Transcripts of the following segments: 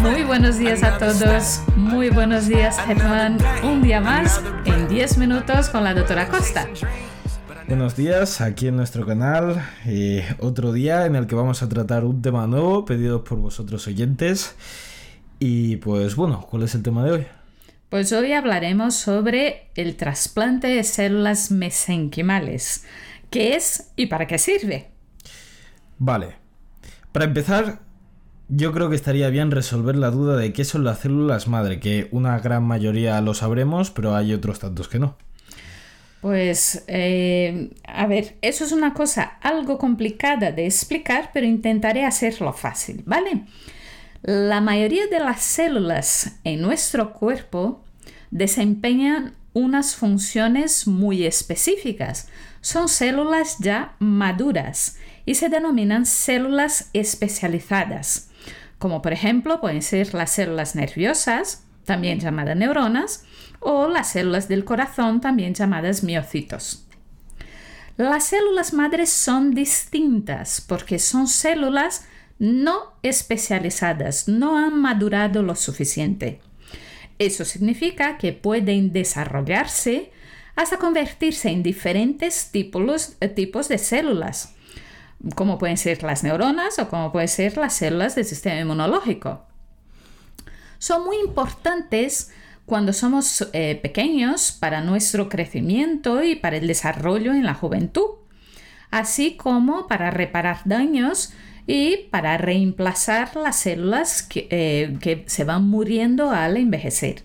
Muy buenos días a todos, muy buenos días Hetman, un día más en 10 minutos con la doctora Costa. Buenos días, aquí en nuestro canal, eh, otro día en el que vamos a tratar un tema nuevo pedido por vosotros oyentes. Y pues bueno, ¿cuál es el tema de hoy? Pues hoy hablaremos sobre el trasplante de células mesenquimales. ¿Qué es y para qué sirve? Vale. Para empezar, yo creo que estaría bien resolver la duda de qué son las células madre, que una gran mayoría lo sabremos, pero hay otros tantos que no. Pues, eh, a ver, eso es una cosa algo complicada de explicar, pero intentaré hacerlo fácil, ¿vale? La mayoría de las células en nuestro cuerpo desempeñan unas funciones muy específicas. Son células ya maduras y se denominan células especializadas, como por ejemplo pueden ser las células nerviosas, también llamadas neuronas, o las células del corazón, también llamadas miocitos. Las células madres son distintas porque son células no especializadas, no han madurado lo suficiente. Eso significa que pueden desarrollarse hasta convertirse en diferentes tipos, tipos de células, como pueden ser las neuronas o como pueden ser las células del sistema inmunológico. Son muy importantes cuando somos eh, pequeños para nuestro crecimiento y para el desarrollo en la juventud, así como para reparar daños y para reemplazar las células eh, que, se van muriendo al envejecer.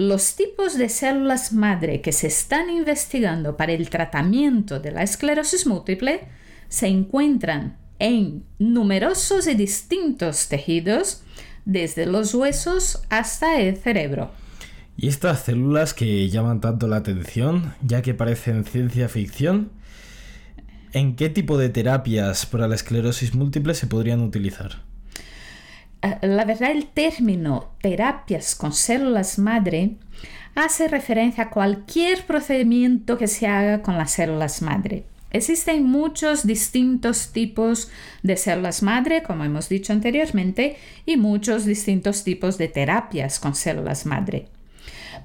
Los tipos de células madre que se están investigando para el tratamiento de la esclerosis múltiple se encuentran en numerosos y distintos tejidos, desde los huesos hasta el cerebro. ¿Y estas células que llaman tanto la atención, ya que parecen ciencia ficción, ¿En qué tipo de terapias para la esclerosis múltiple se podrían utilizar? Ah, la verdad, el término terapias con células madre hace referencia a cualquier procedimiento que se haga con las células madre. Existen muchos distintos tipos de células madre, como hemos dicho anteriormente, y muchos distintos tipos de terapias con células madre.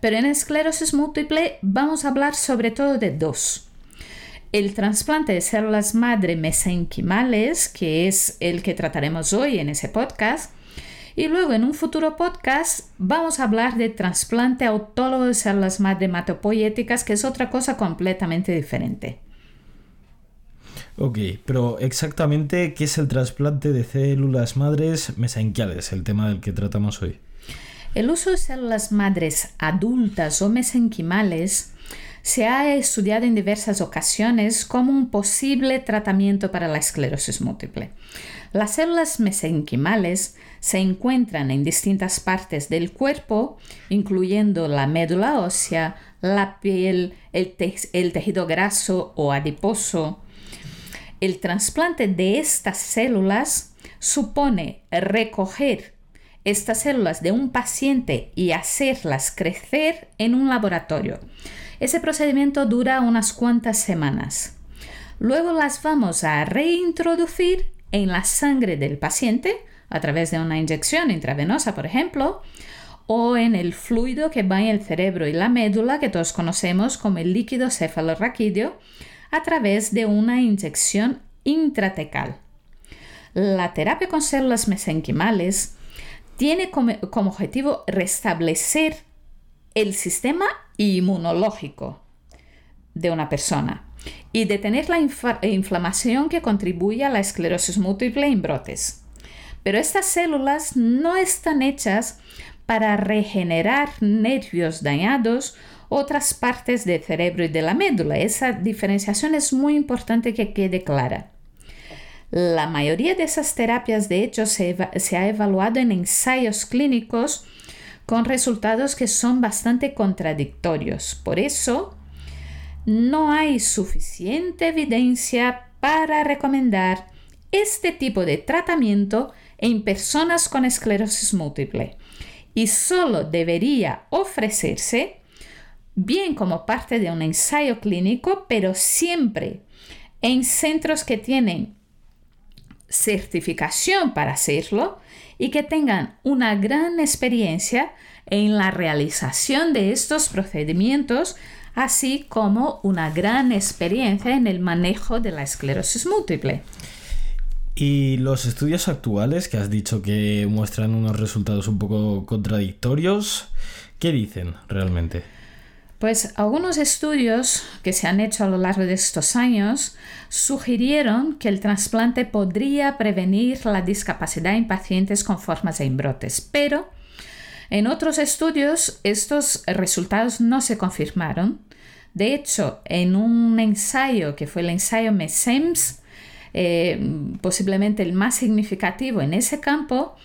Pero en esclerosis múltiple vamos a hablar sobre todo de dos el trasplante de células madre mesenquimales, que es el que trataremos hoy en ese podcast. Y luego en un futuro podcast vamos a hablar de trasplante autólogo de células madre hematopoyéticas, que es otra cosa completamente diferente. Ok, pero exactamente qué es el trasplante de células madres mesenquiales, el tema del que tratamos hoy. El uso de células madres adultas o mesenquimales se ha estudiado en diversas ocasiones como un posible tratamiento para la esclerosis múltiple. Las células mesenquimales se encuentran en distintas partes del cuerpo, incluyendo la médula ósea, la piel, el, el tejido graso o adiposo. El trasplante de estas células supone recoger estas células de un paciente y hacerlas crecer en un laboratorio. Ese procedimiento dura unas cuantas semanas. Luego las vamos a reintroducir en la sangre del paciente a través de una inyección intravenosa, por ejemplo, o en el fluido que va en el cerebro y la médula, que todos conocemos como el líquido cefalorraquídeo, a través de una inyección intratecal. La terapia con células mesenquimales tiene como, como objetivo restablecer el sistema inmunológico de una persona y detener la inflamación que contribuye a la esclerosis múltiple en brotes. Pero estas células no están hechas para regenerar nervios dañados otras partes del cerebro y de la médula. Esa diferenciación es muy importante que quede clara. La mayoría de esas terapias, de hecho, se, se ha evaluado en ensayos clínicos con resultados que son bastante contradictorios. Por eso, no hay suficiente evidencia para recomendar este tipo de tratamiento en personas con esclerosis múltiple. Y solo debería ofrecerse bien como parte de un ensayo clínico, pero siempre en centros que tienen certificación para hacerlo y que tengan una gran experiencia en la realización de estos procedimientos, así como una gran experiencia en el manejo de la esclerosis múltiple. Y los estudios actuales que has dicho que muestran unos resultados un poco contradictorios, ¿qué dicen realmente? Pues algunos estudios que se han hecho a lo largo de estos años sugirieron que el trasplante podría prevenir la discapacidad en pacientes con formas de embrotes, pero en otros estudios estos resultados no se confirmaron. De hecho, en un ensayo que fue el ensayo MESEMS, eh, posiblemente el más significativo en ese campo,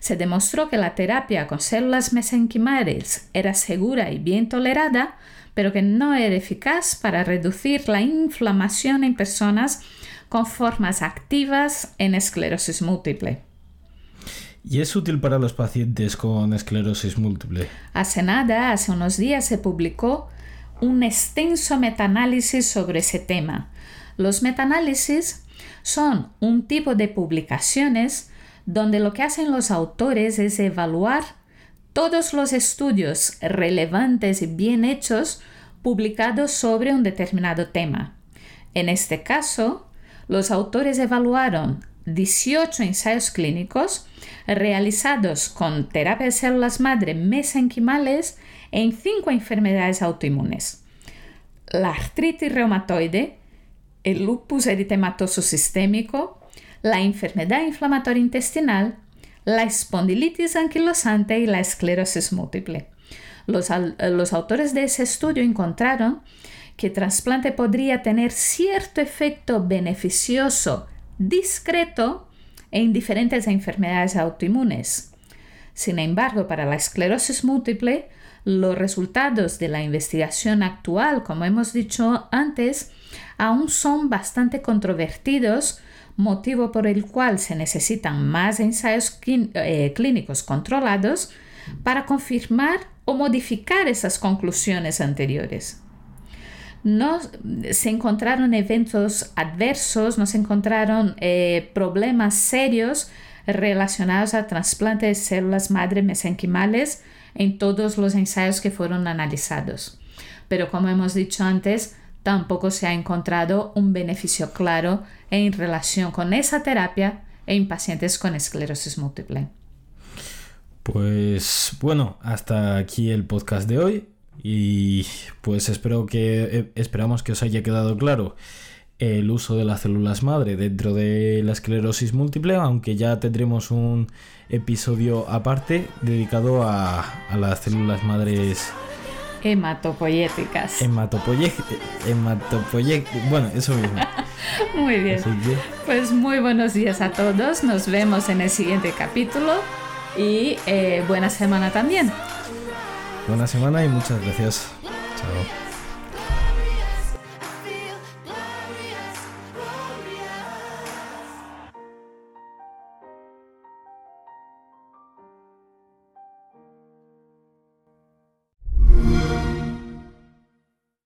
se demostró que la terapia con células mesenquimales era segura y bien tolerada, pero que no era eficaz para reducir la inflamación en personas con formas activas en esclerosis múltiple. ¿Y es útil para los pacientes con esclerosis múltiple? Hace nada, hace unos días, se publicó un extenso metaanálisis sobre ese tema. Los metaanálisis son un tipo de publicaciones donde lo que hacen los autores es evaluar todos los estudios relevantes y bien hechos publicados sobre un determinado tema. En este caso, los autores evaluaron 18 ensayos clínicos realizados con terapia de células madre mesenquimales en 5 enfermedades autoinmunes. La artritis reumatoide, el lupus eritematoso sistémico, la enfermedad inflamatoria intestinal, la espondilitis anquilosante y la esclerosis múltiple. Los, los, autores de ese estudio encontraron que trasplante podría tener cierto efecto beneficioso discreto en diferentes enfermedades autoinmunes. Sin embargo, para la esclerosis múltiple, los resultados de la investigación actual, como hemos dicho antes, aún son bastante controvertidos, motivo por el cual se necesitan más ensayos eh, clínicos controlados para confirmar o modificar esas conclusiones anteriores no se encontraron eventos adversos, no se encontraron eh, problemas serios relacionados al trasplante de células madre mesenquimales en todos los ensayos que fueron analizados. Pero como hemos dicho antes, tampoco se ha encontrado un beneficio claro en relación con esa terapia en pacientes con esclerosis múltiple. Pues bueno, hasta aquí el podcast de hoy. Y pues espero que eh, esperamos que os haya quedado claro el uso de las células madre dentro de la esclerosis múltiple, aunque ya tendremos un episodio aparte dedicado a, las células madres hematopoyéticas. Hematopoyéticas. Bueno, eso mismo. muy bien. Pues muy buenos días a todos. Nos vemos en el siguiente capítulo y eh, buena semana también. Buena semana y muchas gracias. Chao.